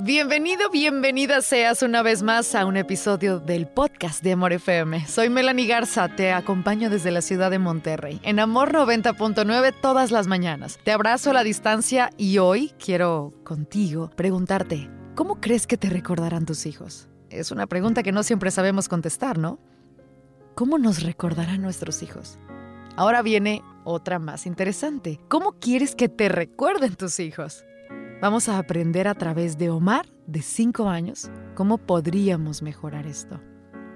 Bienvenido, bienvenida seas una vez más a un episodio del podcast de Amor FM. Soy Melanie Garza, te acompaño desde la ciudad de Monterrey, en Amor 90.9 todas las mañanas. Te abrazo a la distancia y hoy quiero contigo preguntarte, ¿cómo crees que te recordarán tus hijos? Es una pregunta que no siempre sabemos contestar, ¿no? ¿Cómo nos recordarán nuestros hijos? Ahora viene otra más interesante. ¿Cómo quieres que te recuerden tus hijos? Vamos a aprender a través de Omar, de 5 años, cómo podríamos mejorar esto.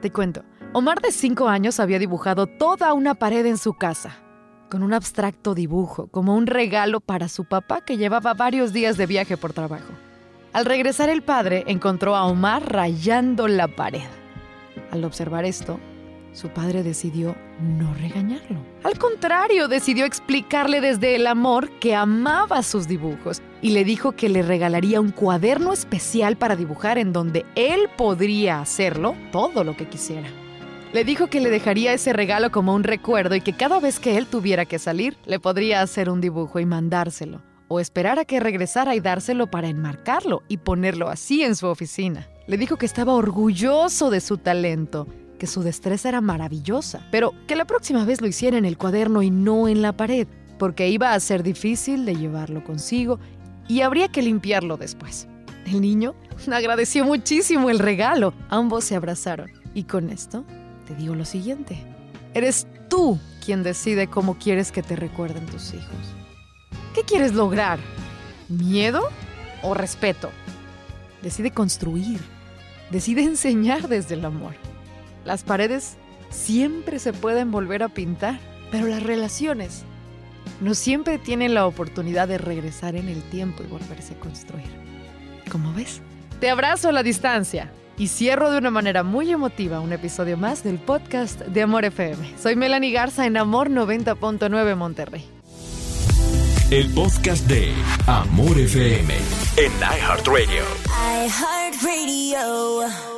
Te cuento, Omar de 5 años había dibujado toda una pared en su casa, con un abstracto dibujo, como un regalo para su papá que llevaba varios días de viaje por trabajo. Al regresar el padre encontró a Omar rayando la pared. Al observar esto, su padre decidió no regañarlo. Al contrario, decidió explicarle desde el amor que amaba sus dibujos y le dijo que le regalaría un cuaderno especial para dibujar en donde él podría hacerlo todo lo que quisiera. Le dijo que le dejaría ese regalo como un recuerdo y que cada vez que él tuviera que salir, le podría hacer un dibujo y mandárselo, o esperar a que regresara y dárselo para enmarcarlo y ponerlo así en su oficina. Le dijo que estaba orgulloso de su talento que su destreza era maravillosa, pero que la próxima vez lo hiciera en el cuaderno y no en la pared, porque iba a ser difícil de llevarlo consigo y habría que limpiarlo después. El niño agradeció muchísimo el regalo. Ambos se abrazaron. Y con esto te digo lo siguiente. Eres tú quien decide cómo quieres que te recuerden tus hijos. ¿Qué quieres lograr? ¿Miedo o respeto? Decide construir. Decide enseñar desde el amor. Las paredes siempre se pueden volver a pintar, pero las relaciones no siempre tienen la oportunidad de regresar en el tiempo y volverse a construir. ¿Cómo ves? Te abrazo a la distancia y cierro de una manera muy emotiva un episodio más del podcast de Amor FM. Soy Melanie Garza en Amor 90.9 Monterrey. El podcast de Amor FM en iHeartRadio. iHeartRadio.